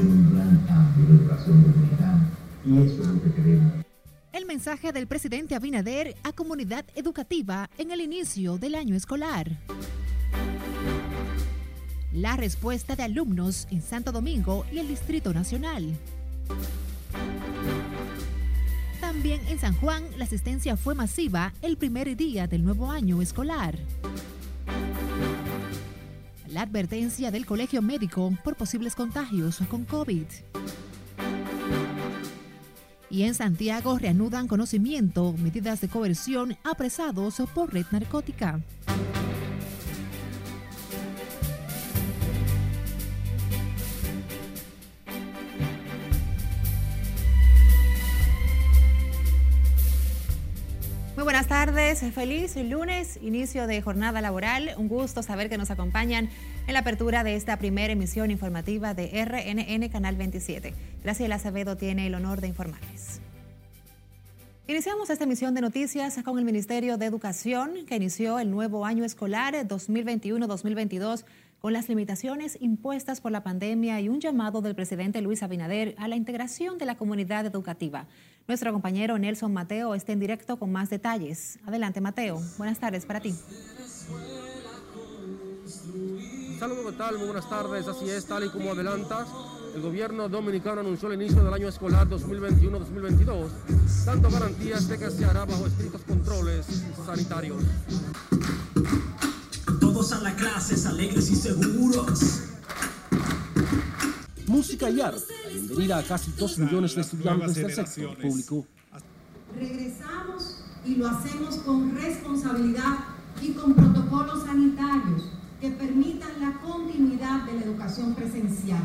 un de educación. Y eso es lo que queremos. El mensaje del presidente Abinader a comunidad educativa en el inicio del año escolar. La respuesta de alumnos en Santo Domingo y el Distrito Nacional. También en San Juan la asistencia fue masiva el primer día del nuevo año escolar. La advertencia del Colegio Médico por posibles contagios con COVID. Y en Santiago reanudan conocimiento, medidas de coerción apresados por red narcótica. Feliz lunes, inicio de jornada laboral. Un gusto saber que nos acompañan en la apertura de esta primera emisión informativa de RNN Canal 27. Graciela Acevedo tiene el honor de informarles. Iniciamos esta emisión de noticias con el Ministerio de Educación, que inició el nuevo año escolar 2021-2022 con las limitaciones impuestas por la pandemia y un llamado del presidente Luis Abinader a la integración de la comunidad educativa. Nuestro compañero Nelson Mateo está en directo con más detalles. Adelante, Mateo. Buenas tardes para ti. Saludos, ¿qué tal? Muy buenas tardes. Así es, tal y como adelantas, el gobierno dominicano anunció el inicio del año escolar 2021-2022, dando garantías de que se hará bajo estrictos controles sanitarios. Todos a la clase, alegres y seguros. Música y arte, la bienvenida a casi dos millones de estudiantes del sector público. Regresamos y lo hacemos con responsabilidad y con protocolos sanitarios que permitan la continuidad de la educación presencial.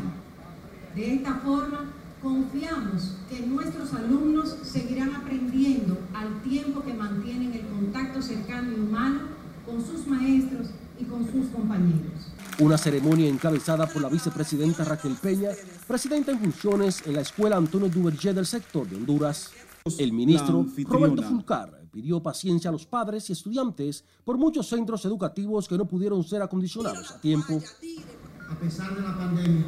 De esta forma, confiamos que nuestros alumnos seguirán aprendiendo al tiempo que mantienen el contacto cercano y humano con sus maestros y con sus compañeros. Una ceremonia encabezada por la vicepresidenta Raquel Peña, presidenta en funciones en la Escuela Antonio Duvergé del sector de Honduras. El ministro Roberto Fulcar pidió paciencia a los padres y estudiantes por muchos centros educativos que no pudieron ser acondicionados a tiempo. A pesar de la pandemia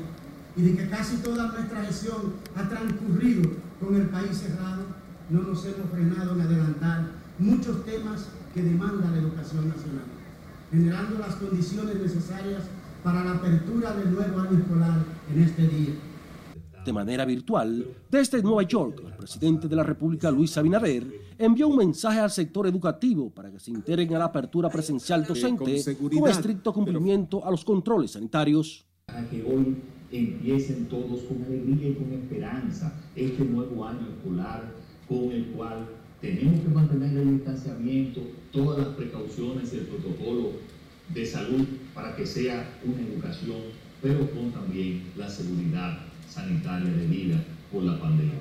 y de que casi toda nuestra gestión ha transcurrido con el país cerrado, no nos hemos frenado en adelantar muchos temas que demanda la educación nacional, generando las condiciones necesarias para la apertura del nuevo año escolar en este día. De manera virtual, desde Nueva York, el presidente de la República, Luis Abinader, envió un mensaje al sector educativo para que se integren a la apertura presencial docente con, estricto cumplimiento a los controles sanitarios. Para que hoy empiecen todos con alegría y con esperanza este nuevo año escolar con el cual tenemos que mantener el distanciamiento, todas las precauciones y el protocolo de salud para que sea una educación, pero con también la seguridad sanitaria debida por la pandemia.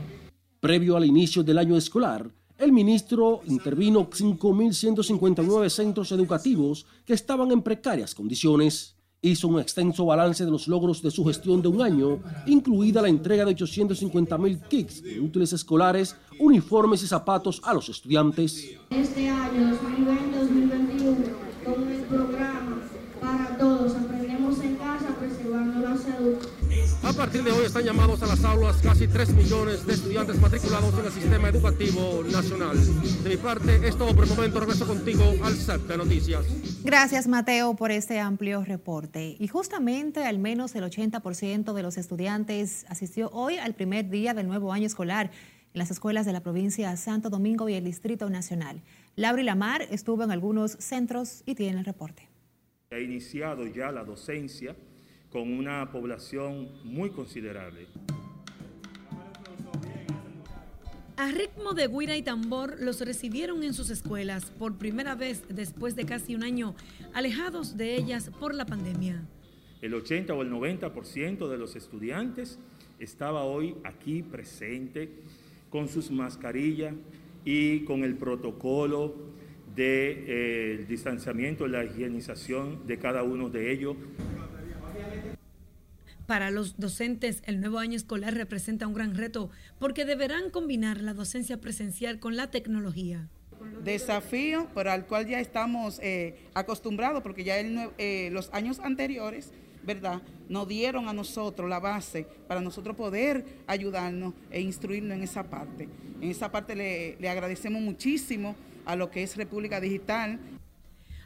Previo al inicio del año escolar, el ministro intervino 5.159 centros educativos que estaban en precarias condiciones. Hizo un extenso balance de los logros de su gestión de un año, incluida la entrega de 850.000 kits de útiles escolares, uniformes y zapatos a los estudiantes. Este año 2020-2021, con el programa para todos, aprendemos en casa preservando la salud. A partir de hoy están llamados a las aulas casi 3 millones de estudiantes matriculados en el sistema educativo nacional. De mi parte, es todo por el momento. Regreso contigo al set de noticias. Gracias, Mateo, por este amplio reporte. Y justamente al menos el 80% de los estudiantes asistió hoy al primer día del nuevo año escolar en las escuelas de la provincia Santo Domingo y el Distrito Nacional. Laura Lamar estuvo en algunos centros y tiene el reporte. Ha iniciado ya la docencia con una población muy considerable. A ritmo de guira y tambor los recibieron en sus escuelas por primera vez después de casi un año alejados de ellas por la pandemia. El 80 o el 90% de los estudiantes estaba hoy aquí presente con sus mascarillas y con el protocolo de eh, distanciamiento la higienización de cada uno de ellos. Para los docentes, el nuevo año escolar representa un gran reto porque deberán combinar la docencia presencial con la tecnología. Desafío, pero al cual ya estamos eh, acostumbrados, porque ya el, eh, los años anteriores ¿verdad? Nos dieron a nosotros la base para nosotros poder ayudarnos e instruirnos en esa parte. En esa parte le, le agradecemos muchísimo a lo que es República Digital.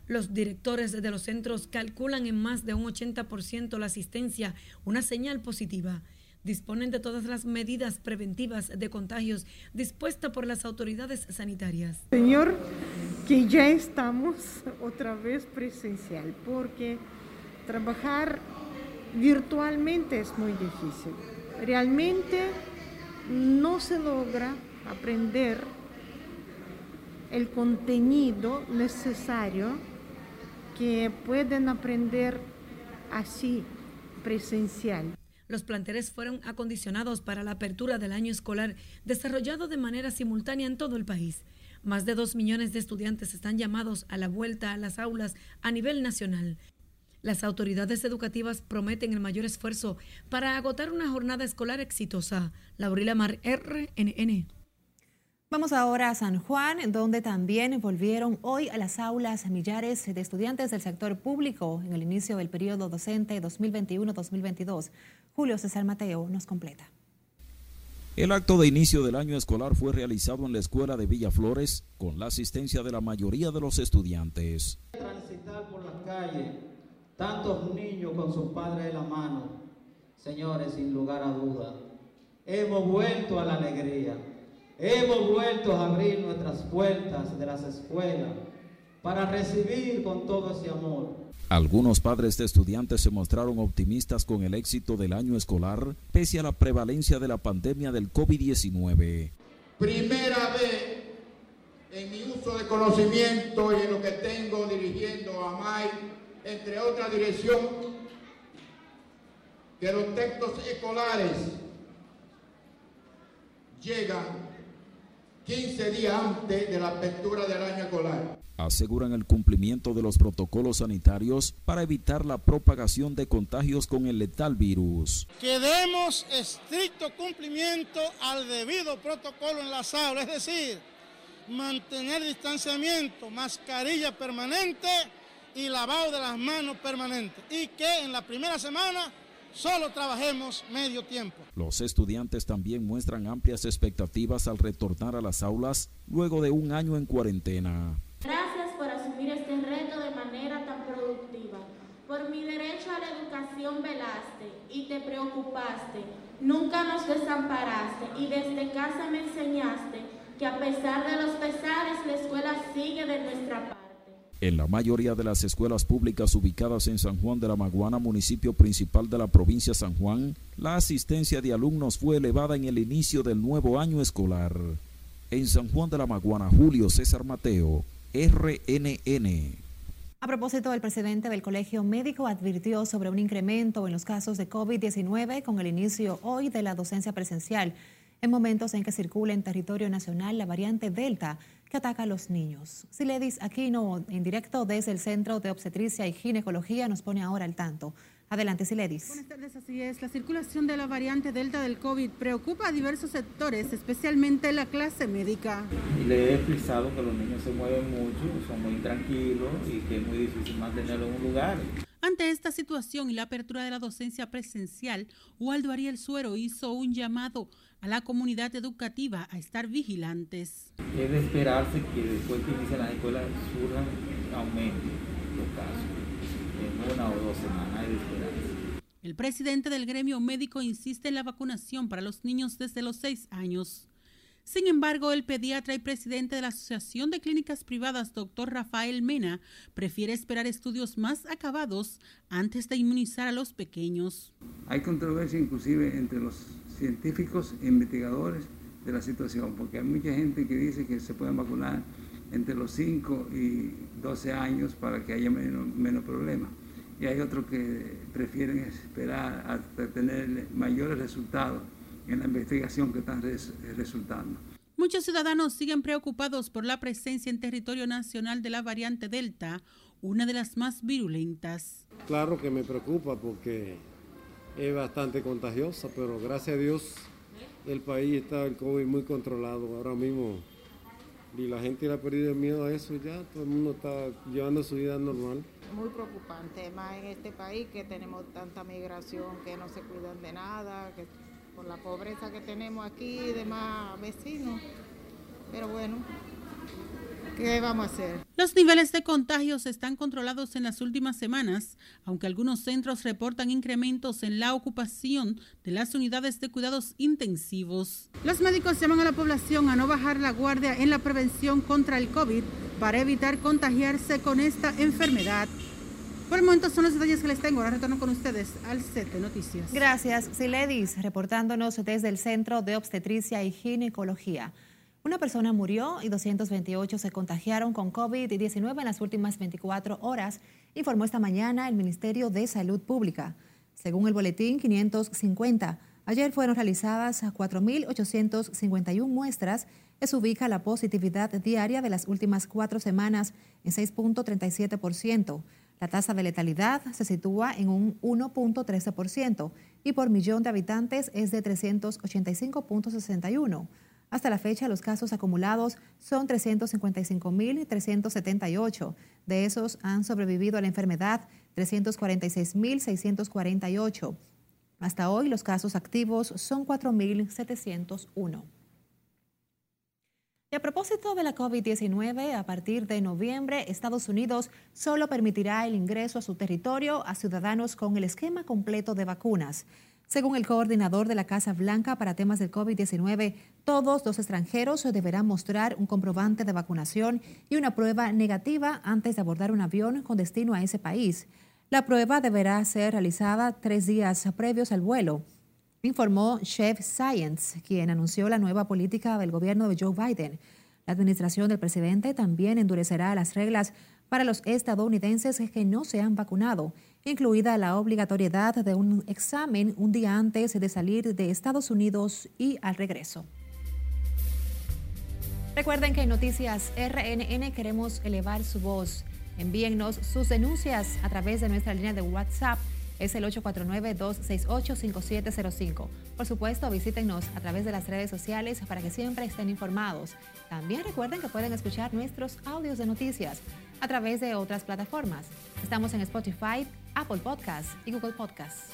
Los directores de los centros calculan en más de un 80% la asistencia, una señal positiva. Disponen de todas las medidas preventivas de contagios dispuestas por las autoridades sanitarias. Señor, que ya estamos otra vez presencial, porque trabajar virtualmente es muy difícil. Realmente no se logra aprender el contenido necesario que pueden aprender así, presencial. Los planteles fueron acondicionados para la apertura del año escolar desarrollado de manera simultánea en todo el país. Más de dos millones de estudiantes están llamados a la vuelta a las aulas a nivel nacional. Las autoridades educativas prometen el mayor esfuerzo para agotar una jornada escolar exitosa. Laurila Mar, RNN. Vamos ahora a San Juan, donde también volvieron hoy a las aulas millares de estudiantes del sector público en el inicio del periodo docente 2021-2022. Julio César Mateo nos completa. El acto de inicio del año escolar fue realizado en la escuela de Villaflores con la asistencia de la mayoría de los estudiantes. Transitar por las calles, tantos niños con sus padres de la mano, señores, sin lugar a duda, hemos vuelto a la alegría Hemos vuelto a abrir nuestras puertas de las escuelas para recibir con todo ese amor. Algunos padres de estudiantes se mostraron optimistas con el éxito del año escolar, pese a la prevalencia de la pandemia del COVID-19. Primera vez en mi uso de conocimiento y en lo que tengo dirigiendo a MAI, entre otra dirección, que los textos escolares llegan 15 días antes de la apertura del año escolar. Aseguran el cumplimiento de los protocolos sanitarios para evitar la propagación de contagios con el letal virus. Que demos estricto cumplimiento al debido protocolo en las aulas, es decir, mantener distanciamiento, mascarilla permanente y lavado de las manos permanente. Y que en la primera semana solo trabajemos medio tiempo. Los estudiantes también muestran amplias expectativas al retornar a las aulas luego de un año en cuarentena. Gracias por asumir este reto de manera tan productiva. Por mi derecho a la educación velaste y te preocupaste. Nunca nos desamparaste y desde casa me enseñaste que a pesar de los pesares la escuela sigue de nuestra parte. En la mayoría de las escuelas públicas ubicadas en San Juan de la Maguana, municipio principal de la provincia de San Juan, la asistencia de alumnos fue elevada en el inicio del nuevo año escolar. En San Juan de la Maguana, Julio César Mateo, RNN. A propósito, el presidente del Colegio Médico advirtió sobre un incremento en los casos de COVID-19 con el inicio hoy de la docencia presencial, en momentos en que circula en territorio nacional la variante Delta que ataca a los niños. Siledis Aquino, en directo desde el Centro de Obstetricia y Ginecología, nos pone ahora al tanto. Adelante, Siledis. Buenas tardes, así es. La circulación de la variante Delta del COVID preocupa a diversos sectores, especialmente la clase médica. Le he explicado que los niños se mueven mucho, son muy tranquilos y que es muy difícil mantenerlos en un lugar. Ante esta situación y la apertura de la docencia presencial, Waldo Ariel Suero hizo un llamado a la comunidad educativa a estar vigilantes. Es de esperarse que después que inicien las escuelas surjan aumentos los casos. En una o dos semanas hay de esperarse. El presidente del gremio médico insiste en la vacunación para los niños desde los seis años. Sin embargo, el pediatra y presidente de la Asociación de Clínicas Privadas, doctor Rafael Mena, prefiere esperar estudios más acabados antes de inmunizar a los pequeños. Hay controversia inclusive entre los científicos e investigadores de la situación, porque hay mucha gente que dice que se pueden vacunar entre los 5 y 12 años para que haya menos, menos problemas. Y hay otros que prefieren esperar hasta tener mayores resultados en la investigación que están resultando. Muchos ciudadanos siguen preocupados por la presencia en territorio nacional de la variante Delta, una de las más virulentas. Claro que me preocupa porque es bastante contagiosa, pero gracias a Dios el país está el COVID muy controlado. Ahora mismo Y la gente le ha perdido miedo a eso ya, todo el mundo está llevando su vida normal. Muy preocupante, más en este país que tenemos tanta migración que no se cuidan de nada, que por la pobreza que tenemos aquí y demás vecinos. Pero bueno, ¿Qué vamos a hacer? Los niveles de contagios están controlados en las últimas semanas, aunque algunos centros reportan incrementos en la ocupación de las unidades de cuidados intensivos. Los médicos llaman a la población a no bajar la guardia en la prevención contra el COVID para evitar contagiarse con esta enfermedad. Por el momento son los detalles que les tengo. Ahora retorno con ustedes al set de noticias. Gracias, Siledis, reportándonos desde el Centro de Obstetricia y Ginecología. Una persona murió y 228 se contagiaron con COVID-19 en las últimas 24 horas, informó esta mañana el Ministerio de Salud Pública. Según el boletín 550, ayer fueron realizadas 4.851 muestras. Eso ubica la positividad diaria de las últimas cuatro semanas en 6.37%. La tasa de letalidad se sitúa en un 1.13% y por millón de habitantes es de 385.61. Hasta la fecha, los casos acumulados son 355.378. De esos han sobrevivido a la enfermedad 346.648. Hasta hoy, los casos activos son 4.701. Y a propósito de la COVID-19, a partir de noviembre, Estados Unidos solo permitirá el ingreso a su territorio a ciudadanos con el esquema completo de vacunas. Según el coordinador de la Casa Blanca para temas del COVID-19, todos los extranjeros deberán mostrar un comprobante de vacunación y una prueba negativa antes de abordar un avión con destino a ese país. La prueba deberá ser realizada tres días previos al vuelo, informó Chef Science, quien anunció la nueva política del gobierno de Joe Biden. La administración del presidente también endurecerá las reglas para los estadounidenses que no se han vacunado incluida la obligatoriedad de un examen un día antes de salir de Estados Unidos y al regreso. Recuerden que en Noticias RNN queremos elevar su voz. Envíennos sus denuncias a través de nuestra línea de WhatsApp. Es el 849-268-5705. Por supuesto, visítenos a través de las redes sociales para que siempre estén informados. También recuerden que pueden escuchar nuestros audios de noticias a través de otras plataformas. Estamos en Spotify, Apple Podcasts y Google Podcasts.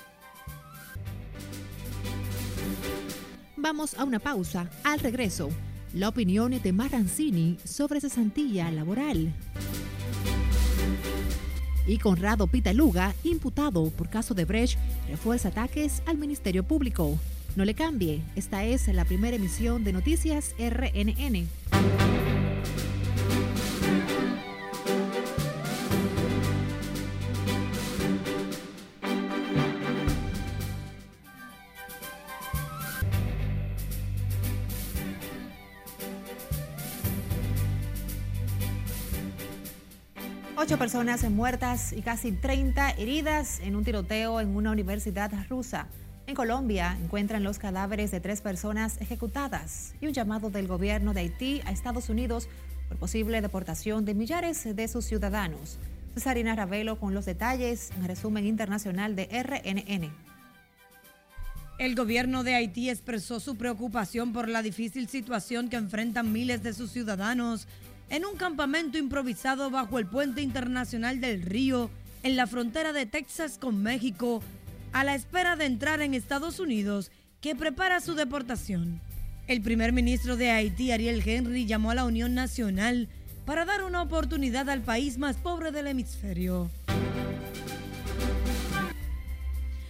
Vamos a una pausa. Al regreso, la opinión de Marrancini sobre cesantilla laboral. Y Conrado Pitaluga, imputado por caso de Brecht, refuerza ataques al Ministerio Público. No le cambie, esta es la primera emisión de Noticias RNN. Ocho personas muertas y casi 30 heridas en un tiroteo en una universidad rusa. En Colombia encuentran los cadáveres de tres personas ejecutadas y un llamado del gobierno de Haití a Estados Unidos por posible deportación de millares de sus ciudadanos. Cesarina Ravelo con los detalles en resumen internacional de RNN. El gobierno de Haití expresó su preocupación por la difícil situación que enfrentan miles de sus ciudadanos en un campamento improvisado bajo el puente internacional del río en la frontera de Texas con México, a la espera de entrar en Estados Unidos, que prepara su deportación. El primer ministro de Haití, Ariel Henry, llamó a la Unión Nacional para dar una oportunidad al país más pobre del hemisferio.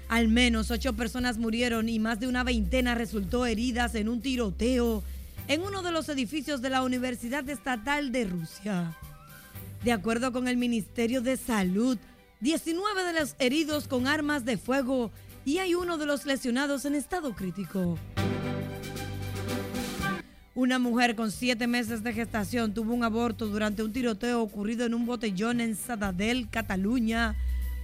Al menos ocho personas murieron y más de una veintena resultó heridas en un tiroteo en uno de los edificios de la Universidad Estatal de Rusia. De acuerdo con el Ministerio de Salud, 19 de los heridos con armas de fuego y hay uno de los lesionados en estado crítico. Una mujer con siete meses de gestación tuvo un aborto durante un tiroteo ocurrido en un botellón en Sadadell, Cataluña.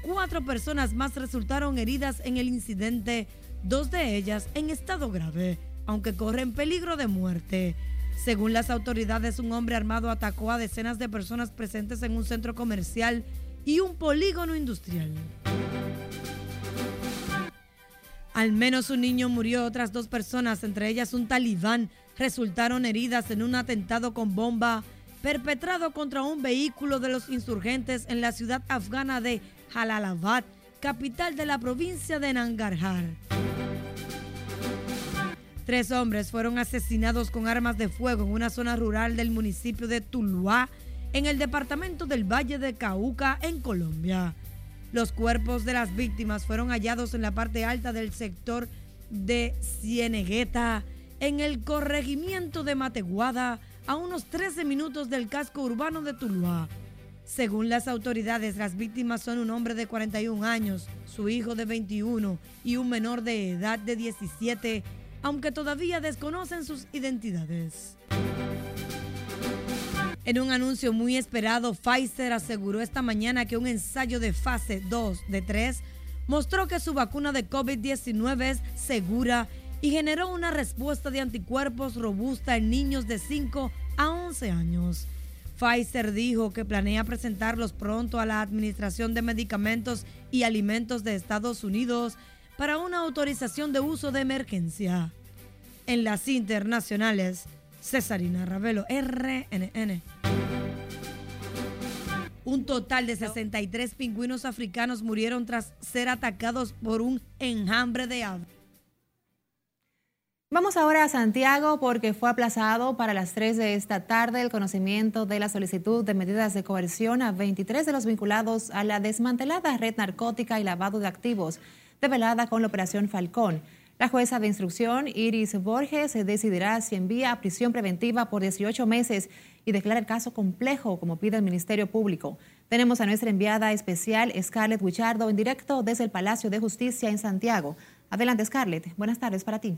Cuatro personas más resultaron heridas en el incidente, dos de ellas en estado grave aunque corren peligro de muerte. Según las autoridades, un hombre armado atacó a decenas de personas presentes en un centro comercial y un polígono industrial. Al menos un niño murió, otras dos personas, entre ellas un talibán, resultaron heridas en un atentado con bomba perpetrado contra un vehículo de los insurgentes en la ciudad afgana de Jalalabad, capital de la provincia de Nangarhar. Tres hombres fueron asesinados con armas de fuego en una zona rural del municipio de Tuluá, en el departamento del Valle de Cauca, en Colombia. Los cuerpos de las víctimas fueron hallados en la parte alta del sector de Cienegueta, en el corregimiento de Mateguada, a unos 13 minutos del casco urbano de Tuluá. Según las autoridades, las víctimas son un hombre de 41 años, su hijo de 21 y un menor de edad de 17, aunque todavía desconocen sus identidades. En un anuncio muy esperado, Pfizer aseguró esta mañana que un ensayo de fase 2 de 3 mostró que su vacuna de COVID-19 es segura y generó una respuesta de anticuerpos robusta en niños de 5 a 11 años. Pfizer dijo que planea presentarlos pronto a la Administración de Medicamentos y Alimentos de Estados Unidos para una autorización de uso de emergencia. En las internacionales, Cesarina Ravelo, RNN. Un total de 63 pingüinos africanos murieron tras ser atacados por un enjambre de aves. Vamos ahora a Santiago porque fue aplazado para las 3 de esta tarde el conocimiento de la solicitud de medidas de coerción a 23 de los vinculados a la desmantelada red narcótica y lavado de activos develada con la Operación Falcón. La jueza de instrucción, Iris Borges, decidirá si envía a prisión preventiva por 18 meses y declara el caso complejo, como pide el Ministerio Público. Tenemos a nuestra enviada especial, Scarlett Wichardo, en directo desde el Palacio de Justicia en Santiago. Adelante, Scarlett. Buenas tardes para ti.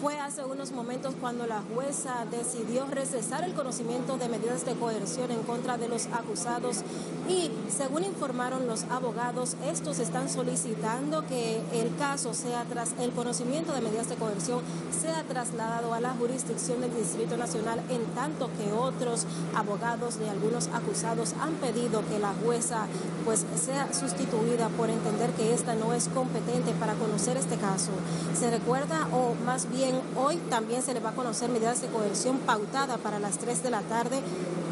Fue hace unos momentos cuando la jueza decidió recesar el conocimiento de medidas de coerción en contra de los acusados y, según informaron los abogados, estos están solicitando que el caso sea tras el conocimiento de medidas de coerción sea trasladado a la jurisdicción del Distrito Nacional, en tanto que otros abogados de algunos acusados han pedido que la jueza pues sea sustituida por entender que esta no es competente para conocer este caso. Se recuerda o más bien hoy también se le va a conocer medidas de coerción pautada para las 3 de la tarde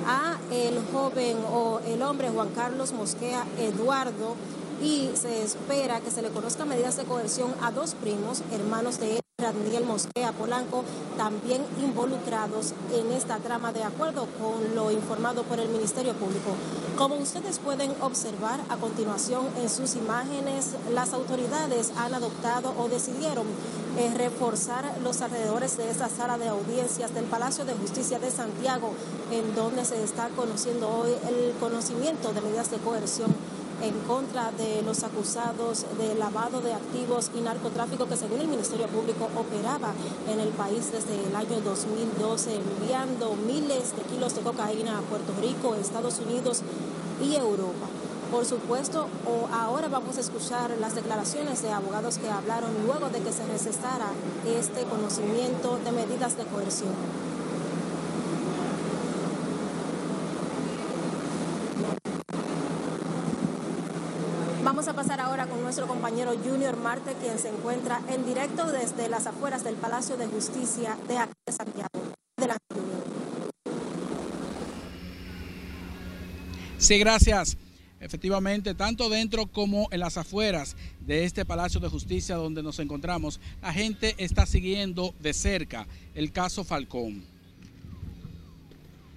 a el joven o el hombre Juan Carlos Mosquea Eduardo y se espera que se le conozca medidas de coerción a dos primos, hermanos de él. Daniel Mosquea Polanco, también involucrados en esta trama de acuerdo con lo informado por el Ministerio Público. Como ustedes pueden observar a continuación en sus imágenes, las autoridades han adoptado o decidieron eh, reforzar los alrededores de esta sala de audiencias del Palacio de Justicia de Santiago, en donde se está conociendo hoy el conocimiento de medidas de coerción en contra de los acusados de lavado de activos y narcotráfico que según el Ministerio Público operaba en el país desde el año 2012 enviando miles de kilos de cocaína a Puerto Rico, Estados Unidos y Europa. Por supuesto, ahora vamos a escuchar las declaraciones de abogados que hablaron luego de que se recesara este conocimiento de medidas de coerción. Vamos a pasar ahora con nuestro compañero Junior Marte, quien se encuentra en directo desde las afueras del Palacio de Justicia de aquí de Santiago. Adelante, Sí, gracias. Efectivamente, tanto dentro como en las afueras de este Palacio de Justicia donde nos encontramos, la gente está siguiendo de cerca el caso Falcón.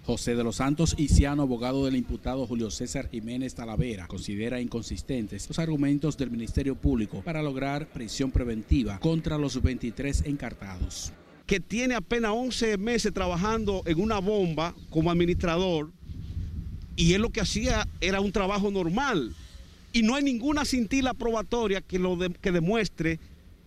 José de los Santos Isiano, abogado del imputado Julio César Jiménez Talavera, considera inconsistentes los argumentos del Ministerio Público para lograr prisión preventiva contra los 23 encartados. Que tiene apenas 11 meses trabajando en una bomba como administrador y él lo que hacía era un trabajo normal y no hay ninguna cintila probatoria que, lo que demuestre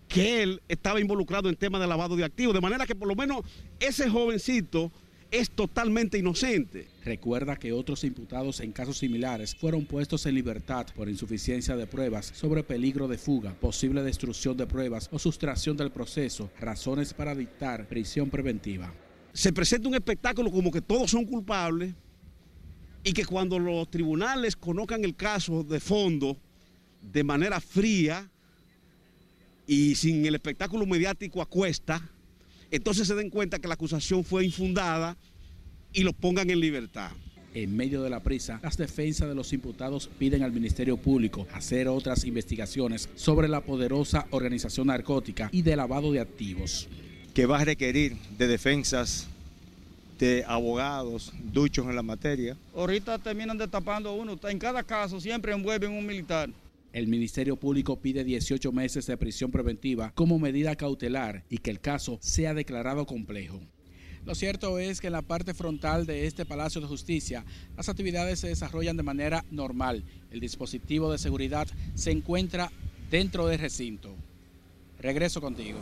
que él estaba involucrado en temas de lavado de activos, de manera que por lo menos ese jovencito es totalmente inocente. Recuerda que otros imputados en casos similares fueron puestos en libertad por insuficiencia de pruebas sobre peligro de fuga, posible destrucción de pruebas o sustracción del proceso, razones para dictar prisión preventiva. Se presenta un espectáculo como que todos son culpables y que cuando los tribunales conozcan el caso de fondo de manera fría y sin el espectáculo mediático a cuesta, entonces se den cuenta que la acusación fue infundada y lo pongan en libertad. En medio de la prisa, las defensas de los imputados piden al Ministerio Público hacer otras investigaciones sobre la poderosa organización narcótica y de lavado de activos. Que va a requerir de defensas de abogados duchos en la materia. Ahorita terminan destapando uno, en cada caso siempre envuelven un militar. El Ministerio Público pide 18 meses de prisión preventiva como medida cautelar y que el caso sea declarado complejo. Lo cierto es que en la parte frontal de este Palacio de Justicia las actividades se desarrollan de manera normal. El dispositivo de seguridad se encuentra dentro del recinto. Regreso contigo.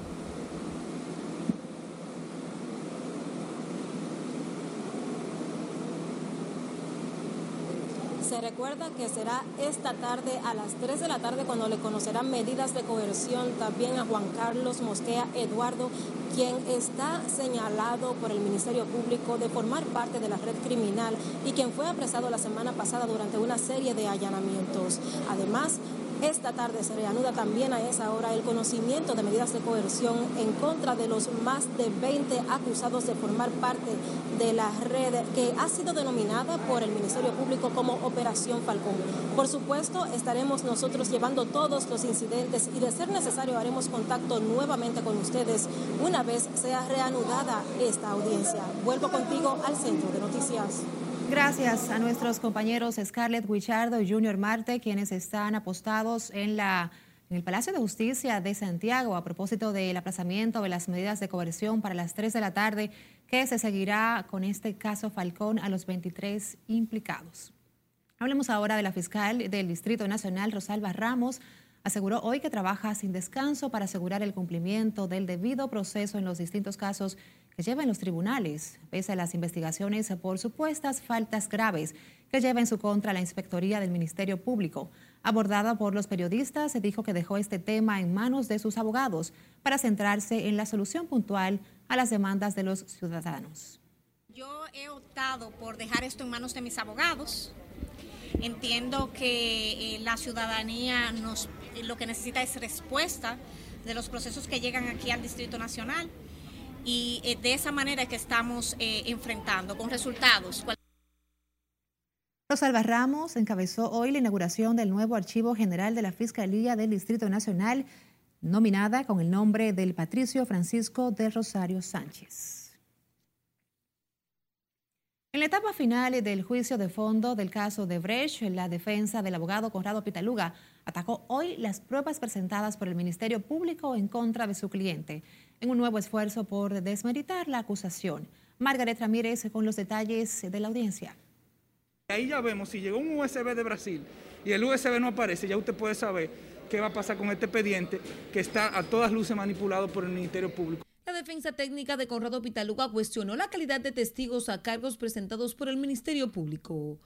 Se recuerda que será esta tarde a las 3 de la tarde cuando le conocerán medidas de coerción también a Juan Carlos Mosquea Eduardo, quien está señalado por el Ministerio Público de formar parte de la red criminal y quien fue apresado la semana pasada durante una serie de allanamientos. Además, esta tarde se reanuda también a esa hora el conocimiento de medidas de coerción en contra de los más de 20 acusados de formar parte de la red que ha sido denominada por el Ministerio Público como Operación Falcón. Por supuesto, estaremos nosotros llevando todos los incidentes y de ser necesario haremos contacto nuevamente con ustedes una vez sea reanudada esta audiencia. Vuelvo contigo al centro de noticias. Gracias a nuestros compañeros Scarlett Guichardo y Junior Marte, quienes están apostados en, la, en el Palacio de Justicia de Santiago a propósito del aplazamiento de las medidas de coerción para las 3 de la tarde, que se seguirá con este caso Falcón a los 23 implicados. Hablemos ahora de la fiscal del Distrito Nacional, Rosalba Ramos. Aseguró hoy que trabaja sin descanso para asegurar el cumplimiento del debido proceso en los distintos casos que lleva en los tribunales, pese a las investigaciones por supuestas faltas graves que lleva en su contra la Inspectoría del Ministerio Público. Abordada por los periodistas, se dijo que dejó este tema en manos de sus abogados para centrarse en la solución puntual a las demandas de los ciudadanos. Yo he optado por dejar esto en manos de mis abogados. Entiendo que eh, la ciudadanía nos, lo que necesita es respuesta de los procesos que llegan aquí al Distrito Nacional y eh, de esa manera que estamos eh, enfrentando con resultados. Rosalba Ramos encabezó hoy la inauguración del nuevo Archivo General de la Fiscalía del Distrito Nacional, nominada con el nombre del Patricio Francisco de Rosario Sánchez. En la etapa final del juicio de fondo del caso de Brecht, la defensa del abogado Conrado Pitaluga atacó hoy las pruebas presentadas por el Ministerio Público en contra de su cliente en un nuevo esfuerzo por desmeritar la acusación. Margaret Ramírez con los detalles de la audiencia. Ahí ya vemos, si llegó un USB de Brasil y el USB no aparece, ya usted puede saber qué va a pasar con este expediente que está a todas luces manipulado por el Ministerio Público. La defensa técnica de Conrado Pitaluga cuestionó la calidad de testigos a cargos presentados por el Ministerio Público.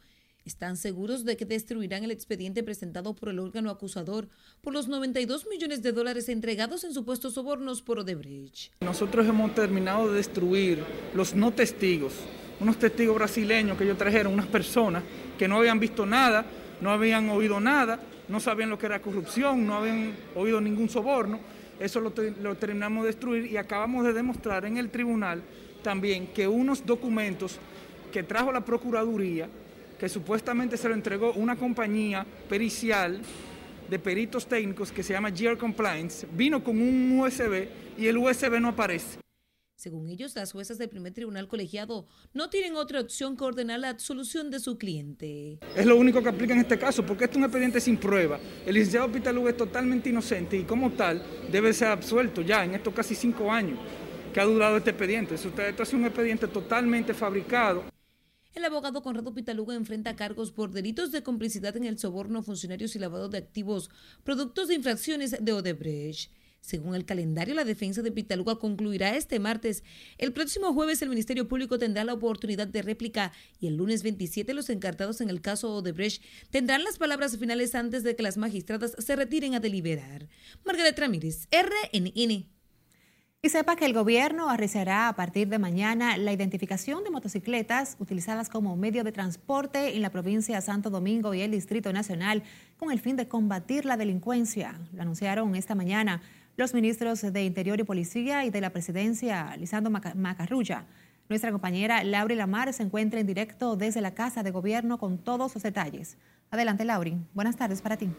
¿Están seguros de que destruirán el expediente presentado por el órgano acusador por los 92 millones de dólares entregados en supuestos sobornos por Odebrecht? Nosotros hemos terminado de destruir los no testigos, unos testigos brasileños que ellos trajeron, unas personas que no habían visto nada, no habían oído nada, no sabían lo que era corrupción, no habían oído ningún soborno. Eso lo, lo terminamos de destruir y acabamos de demostrar en el tribunal también que unos documentos que trajo la Procuraduría que supuestamente se lo entregó una compañía pericial de peritos técnicos que se llama GR Compliance, vino con un USB y el USB no aparece. Según ellos, las juezas del primer tribunal colegiado no tienen otra opción que ordenar la absolución de su cliente. Es lo único que aplica en este caso, porque este es un expediente sin prueba. El licenciado Pitaluga es totalmente inocente y como tal debe ser absuelto ya en estos casi cinco años que ha durado este expediente. Esto es un expediente totalmente fabricado. El abogado Conrado Pitaluga enfrenta cargos por delitos de complicidad en el soborno a funcionarios y lavado de activos, productos de infracciones de Odebrecht. Según el calendario, la defensa de Pitaluga concluirá este martes. El próximo jueves el Ministerio Público tendrá la oportunidad de réplica y el lunes 27 los encartados en el caso Odebrecht tendrán las palabras finales antes de que las magistradas se retiren a deliberar. Margaret Ramírez, RNN. Y sepa que el gobierno arriesgará a partir de mañana la identificación de motocicletas utilizadas como medio de transporte en la provincia de Santo Domingo y el Distrito Nacional con el fin de combatir la delincuencia. Lo anunciaron esta mañana los ministros de Interior y Policía y de la Presidencia, Lisandro Macarrulla. Nuestra compañera Lauri Lamar se encuentra en directo desde la Casa de Gobierno con todos los detalles. Adelante, Lauri. Buenas tardes para ti.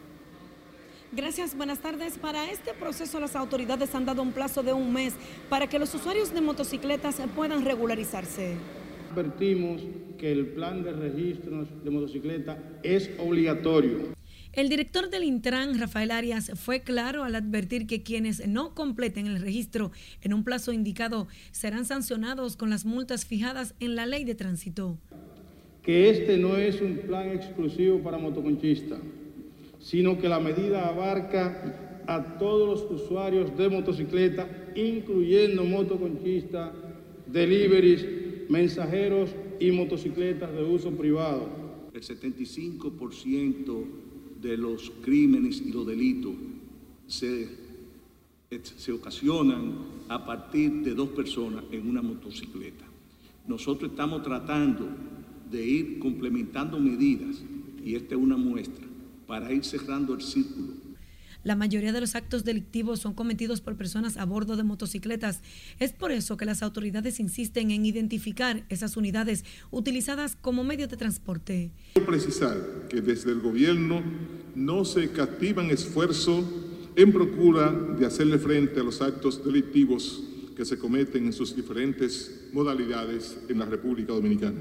Gracias, buenas tardes. Para este proceso las autoridades han dado un plazo de un mes para que los usuarios de motocicletas puedan regularizarse. Advertimos que el plan de registros de motocicleta es obligatorio. El director del Intran, Rafael Arias, fue claro al advertir que quienes no completen el registro en un plazo indicado serán sancionados con las multas fijadas en la ley de tránsito. Que este no es un plan exclusivo para motoconchistas, sino que la medida abarca a todos los usuarios de motocicleta, incluyendo motoconchistas, deliveries, mensajeros y motocicletas de uso privado. El 75% de los crímenes y los delitos se, se ocasionan a partir de dos personas en una motocicleta. Nosotros estamos tratando de ir complementando medidas, y esta es una muestra, para ir cerrando el círculo la mayoría de los actos delictivos son cometidos por personas a bordo de motocicletas. Es por eso que las autoridades insisten en identificar esas unidades utilizadas como medio de transporte. Quiero precisar que desde el gobierno no se captivan esfuerzos en procura de hacerle frente a los actos delictivos que se cometen en sus diferentes modalidades en la República Dominicana.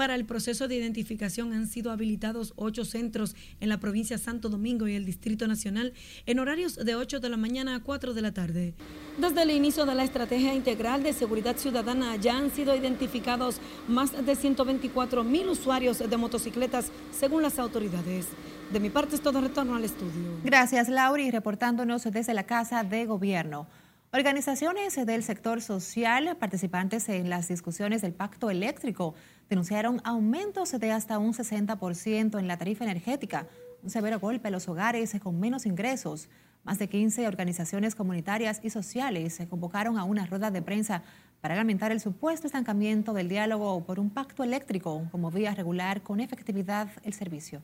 Para el proceso de identificación han sido habilitados ocho centros en la provincia de Santo Domingo y el Distrito Nacional en horarios de 8 de la mañana a 4 de la tarde. Desde el inicio de la estrategia integral de seguridad ciudadana ya han sido identificados más de 124 mil usuarios de motocicletas según las autoridades. De mi parte es todo retorno al estudio. Gracias, Lauri, reportándonos desde la Casa de Gobierno. Organizaciones del sector social participantes en las discusiones del pacto eléctrico denunciaron aumentos de hasta un 60% en la tarifa energética, un severo golpe a los hogares con menos ingresos. Más de 15 organizaciones comunitarias y sociales se convocaron a una rueda de prensa para lamentar el supuesto estancamiento del diálogo por un pacto eléctrico como vía regular con efectividad el servicio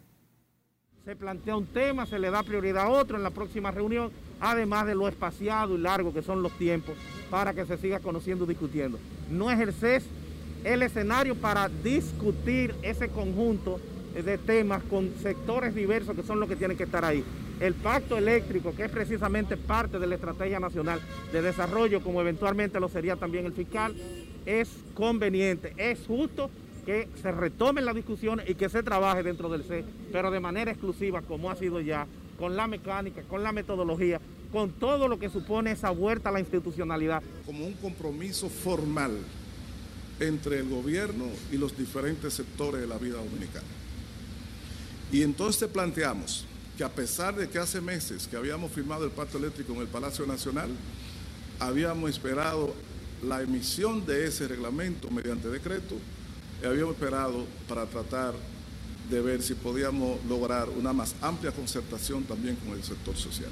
se plantea un tema, se le da prioridad a otro en la próxima reunión, además de lo espaciado y largo que son los tiempos para que se siga conociendo y discutiendo. No es el CES el escenario para discutir ese conjunto de temas con sectores diversos que son los que tienen que estar ahí. El pacto eléctrico, que es precisamente parte de la estrategia nacional de desarrollo, como eventualmente lo sería también el fiscal, es conveniente, es justo que se retomen las discusiones y que se trabaje dentro del C, pero de manera exclusiva, como ha sido ya, con la mecánica, con la metodología, con todo lo que supone esa vuelta a la institucionalidad. Como un compromiso formal entre el gobierno y los diferentes sectores de la vida dominicana. Y entonces planteamos que a pesar de que hace meses que habíamos firmado el pacto eléctrico en el Palacio Nacional, habíamos esperado la emisión de ese reglamento mediante decreto habíamos esperado para tratar de ver si podíamos lograr una más amplia concertación también con el sector social.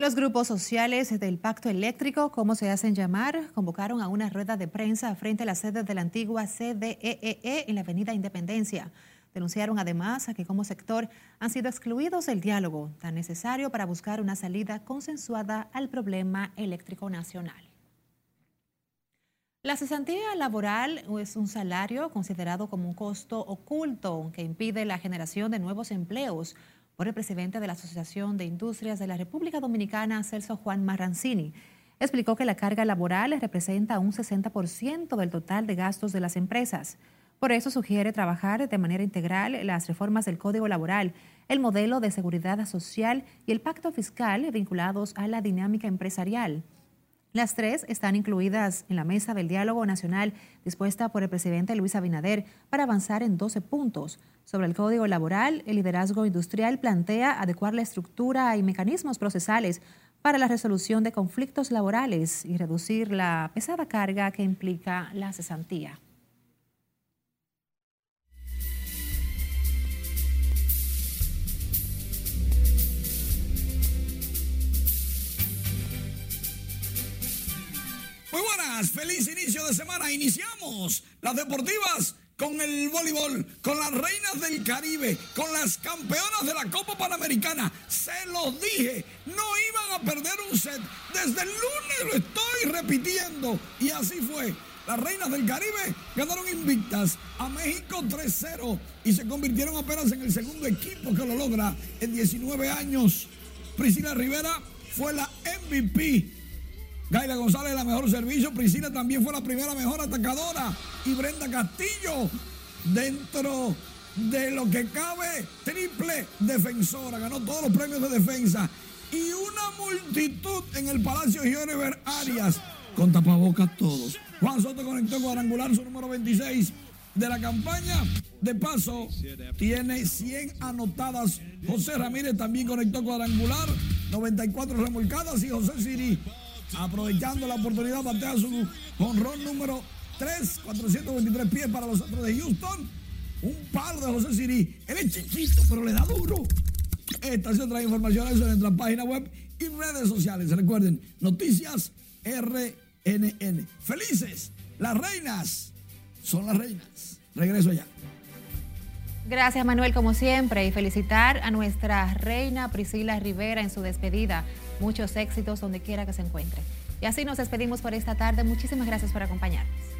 Los grupos sociales del Pacto Eléctrico, como se hacen llamar, convocaron a una rueda de prensa frente a la sede de la antigua CDEE e e en la Avenida Independencia. Denunciaron además que como sector han sido excluidos del diálogo tan necesario para buscar una salida consensuada al problema eléctrico nacional. La cesantía laboral es un salario considerado como un costo oculto que impide la generación de nuevos empleos por el presidente de la Asociación de Industrias de la República Dominicana, Celso Juan Marrancini. explicó que la carga laboral representa un 60% del total de gastos de las empresas. Por eso sugiere trabajar de manera integral las reformas del Código Laboral, el modelo de seguridad social y el pacto fiscal vinculados a la dinámica empresarial. Las tres están incluidas en la mesa del diálogo nacional dispuesta por el presidente Luis Abinader para avanzar en 12 puntos. Sobre el código laboral, el liderazgo industrial plantea adecuar la estructura y mecanismos procesales para la resolución de conflictos laborales y reducir la pesada carga que implica la cesantía. Feliz inicio de semana. Iniciamos las deportivas con el voleibol, con las reinas del Caribe, con las campeonas de la Copa Panamericana. Se los dije, no iban a perder un set. Desde el lunes lo estoy repitiendo. Y así fue. Las reinas del Caribe ganaron invictas a México 3-0 y se convirtieron apenas en el segundo equipo que lo logra en 19 años. Priscila Rivera fue la MVP Gaila González, la mejor servicio. Priscila también fue la primera mejor atacadora. Y Brenda Castillo, dentro de lo que cabe, triple defensora. Ganó todos los premios de defensa. Y una multitud en el Palacio Gioniver Arias. Con tapabocas todos. Juan Soto conectó cuadrangular, su número 26 de la campaña. De paso, tiene 100 anotadas. José Ramírez también conectó cuadrangular, 94 remolcadas y José Siri aprovechando la oportunidad, batea su honrón número 3, 423 pies para los otros de Houston. Un palo de José Siri. Él es chiquito, pero le da duro. Esta es otra información en nuestra página web y redes sociales. Recuerden, noticias RNN. Felices, las reinas son las reinas. Regreso ya. Gracias Manuel, como siempre, y felicitar a nuestra reina Priscila Rivera en su despedida. Muchos éxitos donde quiera que se encuentre. Y así nos despedimos por esta tarde. Muchísimas gracias por acompañarnos.